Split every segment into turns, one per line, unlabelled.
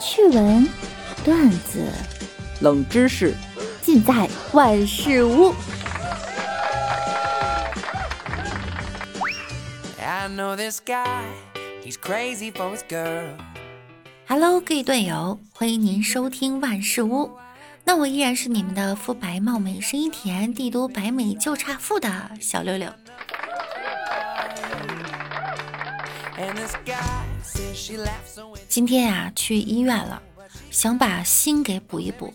趣闻、段子、
冷知识，
尽在万事屋。Hello，各位队友，欢迎您收听万事屋。那我依然是你们的肤白貌美、声音甜、帝都白美就差富的小六六。今天呀，去医院了，想把心给补一补。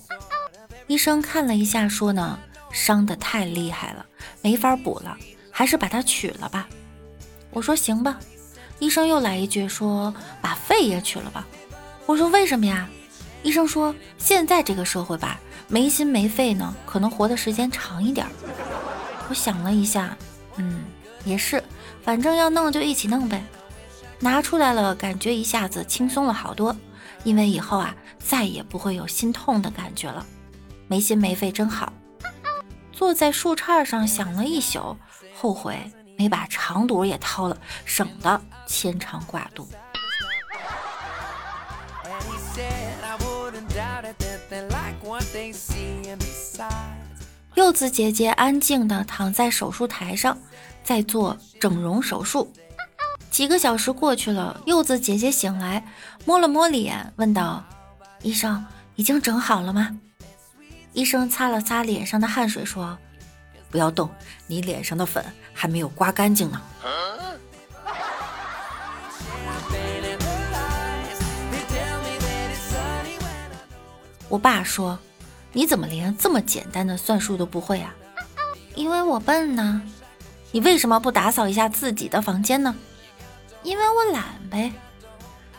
医生看了一下，说呢，伤的太厉害了，没法补了，还是把它取了吧。我说行吧。医生又来一句，说把肺也取了吧。我说为什么呀？医生说：“现在这个社会吧，没心没肺呢，可能活的时间长一点。”我想了一下，嗯，也是，反正要弄就一起弄呗。拿出来了，感觉一下子轻松了好多，因为以后啊，再也不会有心痛的感觉了。没心没肺真好。坐在树杈上想了一宿，后悔没把长肚也掏了，省得牵肠挂肚。柚子姐姐安静地躺在手术台上，在做整容手术。几个小时过去了，柚子姐姐醒来，摸了摸脸，问道：“医生，已经整好了吗？”医生擦了擦脸上的汗水，说：“不要动，你脸上的粉还没有刮干净呢。”我爸说：“你怎么连这么简单的算术都不会啊？”因为我笨呢。你为什么不打扫一下自己的房间呢？因为我懒呗。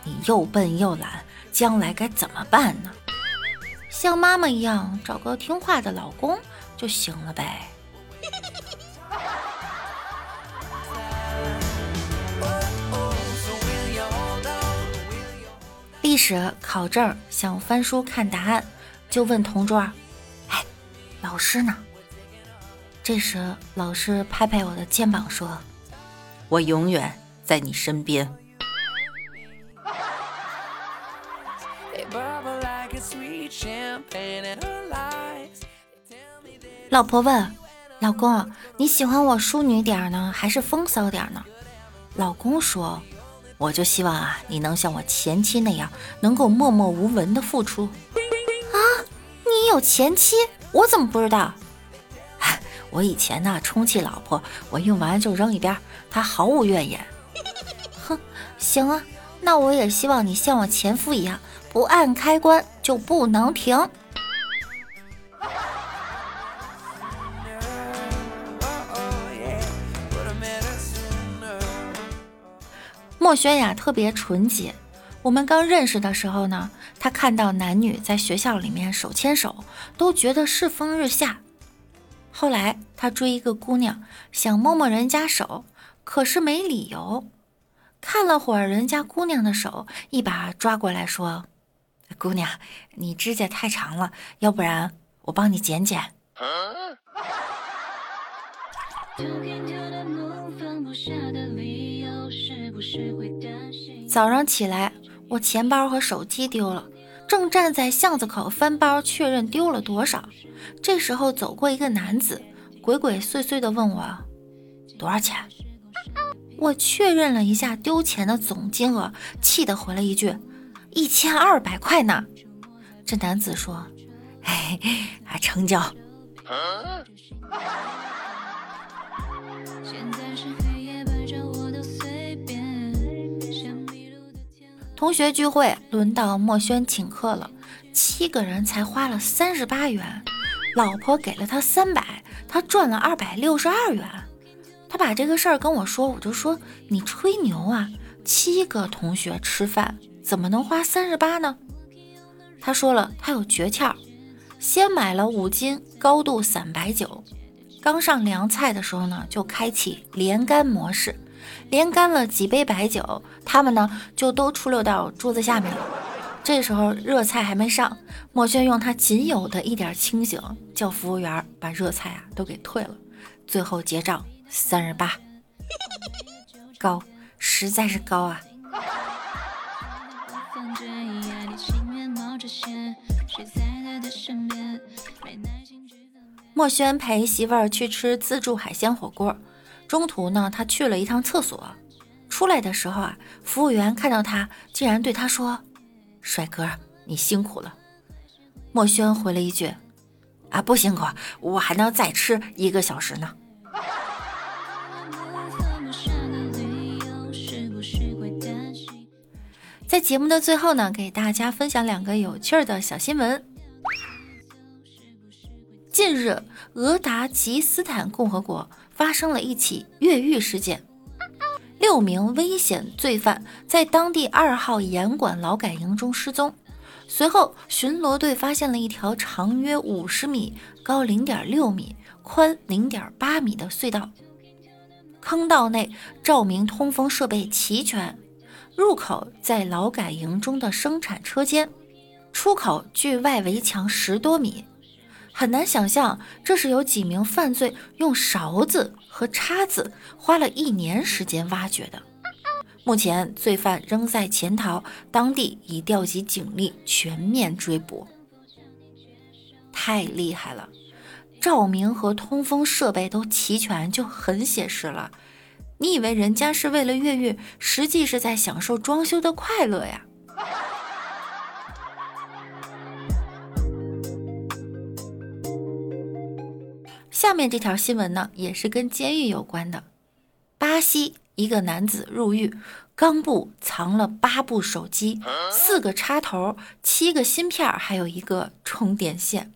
你又笨又懒，将来该怎么办呢？像妈妈一样，找个听话的老公就行了呗。历史考证想翻书看答案，就问同桌：“哎，老师呢？”这时老师拍拍我的肩膀说：“我永远在你身边。”老婆问：“老公，你喜欢我淑女点呢，还是风骚点呢？”老公说。我就希望啊，你能像我前妻那样，能够默默无闻的付出。啊，你有前妻？我怎么不知道？我以前呢，充气老婆，我用完就扔一边，他毫无怨言。行啊，那我也希望你像我前夫一样，不按开关就不能停。墨轩雅，特别纯洁。我们刚认识的时候呢，他看到男女在学校里面手牵手，都觉得世风日下。后来他追一个姑娘，想摸摸人家手，可是没理由。看了会儿人家姑娘的手，一把抓过来说：“姑娘，你指甲太长了，要不然我帮你剪剪。”早上起来，我钱包和手机丢了，正站在巷子口翻包确认丢了多少。这时候走过一个男子，鬼鬼祟祟地问我多少钱。我确认了一下丢钱的总金额，气得回了一句一千二百块呢。这男子说：“哎，还成交。”同学聚会，轮到墨轩请客了，七个人才花了三十八元，老婆给了他三百，他赚了二百六十二元。把这个事儿跟我说，我就说你吹牛啊，七个同学吃饭怎么能花三十八呢？他说了，他有诀窍，先买了五斤高度散白酒，刚上凉菜的时候呢，就开启连干模式。连干了几杯白酒，他们呢就都出溜到桌子下面了。这时候热菜还没上，墨轩用他仅有的一点清醒，叫服务员把热菜啊都给退了。最后结账三十八，高，实在是高啊！墨轩陪媳妇儿去吃自助海鲜火锅，中途呢，他去了一趟厕所，出来的时候啊，服务员看到他，竟然对他说：“帅哥，你辛苦了。”墨轩回了一句：“啊，不辛苦，我还能再吃一个小时呢。”在节目的最后呢，给大家分享两个有趣儿的小新闻。近日，俄达吉斯坦共和国发生了一起越狱事件，六名危险罪犯在当地二号严管劳改营中失踪。随后，巡逻队发现了一条长约五十米、高零点六米、宽零点八米的隧道，坑道内照明、通风设备齐全。入口在劳改营中的生产车间，出口距外围墙十多米，很难想象这是有几名犯罪用勺子和叉子花了一年时间挖掘的。目前罪犯仍在潜逃，当地已调集警力全面追捕。太厉害了，照明和通风设备都齐全，就很写实了。你以为人家是为了越狱，实际是在享受装修的快乐呀？下面这条新闻呢，也是跟监狱有关的。巴西一个男子入狱，肛部藏了八部手机、四个插头、七个芯片，还有一个充电线。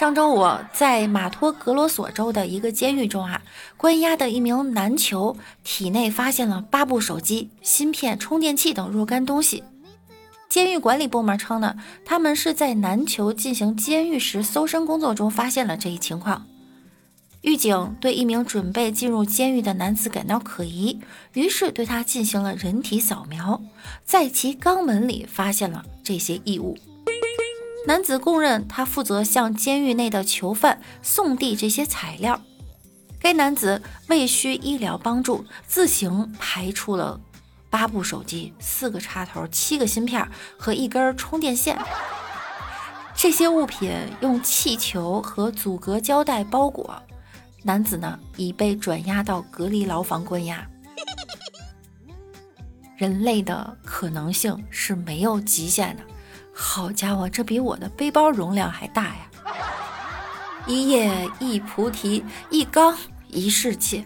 上周五，在马托格罗索州的一个监狱中啊，关押的一名男囚体内发现了八部手机、芯片、充电器等若干东西。监狱管理部门称呢，他们是在男囚进行监狱时搜身工作中发现了这一情况。狱警对一名准备进入监狱的男子感到可疑，于是对他进行了人体扫描，在其肛门里发现了这些异物。男子供认，他负责向监狱内的囚犯送递这些材料。该男子为需医疗帮助，自行排出了八部手机、四个插头、七个芯片和一根充电线。这些物品用气球和阻隔胶带包裹。男子呢，已被转押到隔离牢房关押。人类的可能性是没有极限的。好家伙，这比我的背包容量还大呀！一叶一菩提，一缸一世界。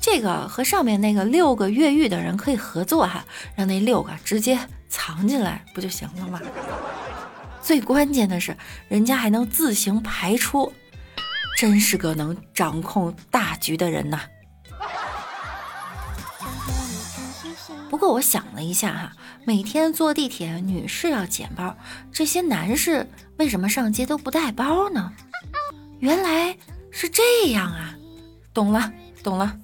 这个和上面那个六个越狱的人可以合作哈，让那六个直接藏进来不就行了吗？最关键的是，人家还能自行排出，真是个能掌控大局的人呐！不过我想了一下哈。每天坐地铁，女士要捡包，这些男士为什么上街都不带包呢？原来是这样啊！懂了，懂了。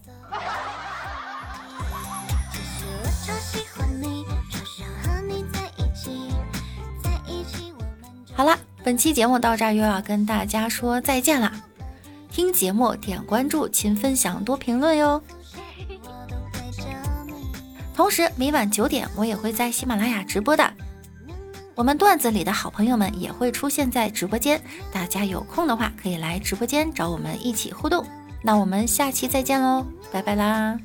好了，本期节目到这儿又要跟大家说再见了。听节目点关注，勤分享多评论哟。同时，每晚九点我也会在喜马拉雅直播的。我们段子里的好朋友们也会出现在直播间，大家有空的话可以来直播间找我们一起互动。那我们下期再见喽，拜拜啦！